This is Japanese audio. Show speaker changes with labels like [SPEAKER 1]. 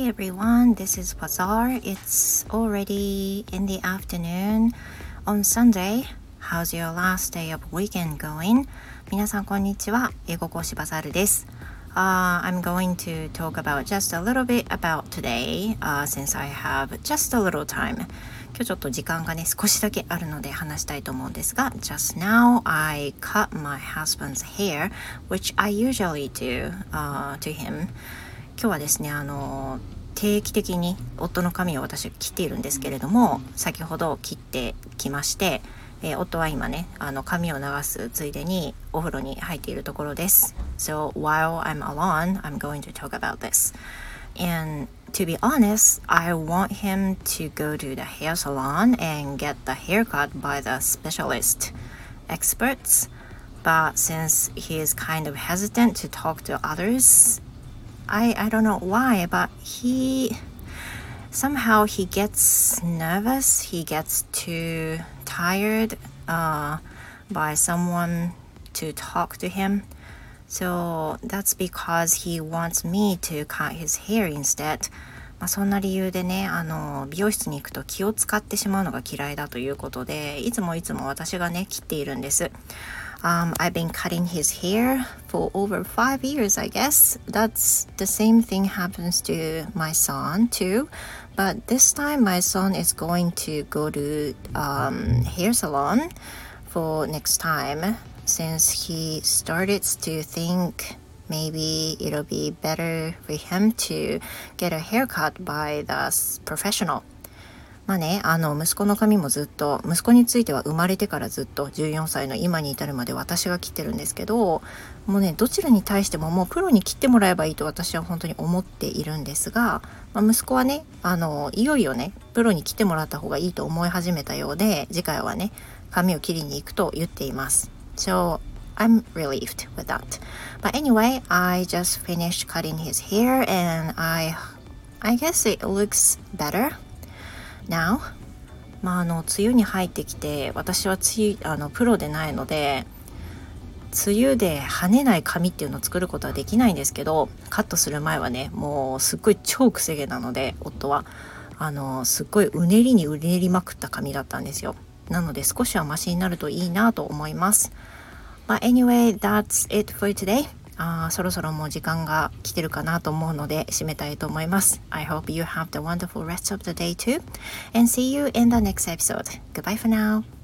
[SPEAKER 1] everyone. This is Bazaar. It's already in the afternoon on Sunday. How's your last day of weekend going? 皆さんこんにちは。英語講師バザールです。Uh, I'm going to talk about just a little bit about today、uh, since I have just a little time. 今日ちょっと時間がね少しだけあるので話したいと思うんですが Just now I cut my husband's hair which I usually do、uh, to him 今日はですねあの定期的に夫の髪を私切っているんですけれども先ほど切ってきまして、えー、夫は今ねあの髪を流すついでにお風呂に入っているところです So while I'm alone I'm going to talk about this and to be honest I want him to go to the hair salon and get the haircut by the specialist experts but since he is kind of hesitant to talk to others I I don't know why, but he somehow he gets nervous. He gets too tired uh, by someone to talk to him. So that's because he wants me to cut his hair instead. まあ、そんな理由でねあの美容室に行くと気を使ってしまうのが嫌いだということでいつもいつも私がね切っているんです。Um, I've been cutting his hair for over five years, I guess. That's the same thing happens to my son too. But this time, my son is going to go to um, hair salon for next time since he started to think maybe it'll be better for him to get a haircut by the professional まあね、あの息子の髪もずっと息子については生まれてからずっと14歳の今に至るまで私が切ってるんですけどもうねどちらに対してももうプロに切ってもらえばいいと私は本当に思っているんですが、まあ、息子はねあのいよいよねプロに切ってもらった方がいいと思い始めたようで次回はね髪を切りに行くと言っています。So I'm relieved with that. But anyway, I just finished cutting his hair and I I guess it looks better now? まああの梅雨に入ってきて私は梅雨あのプロでないので梅雨で跳ねない髪っていうのを作ることはできないんですけどカットする前はねもうすっごい超くせ毛なので夫はあのすっごいうねりにうねりまくった髪だったんですよ。なので少しはマシになるといいなと思います。But anyway that's it for today. あそろそろもう時間が来てるかなと思うので締めたいと思います。I hope you have the wonderful rest of the day too and see you in the next episode. Goodbye for now.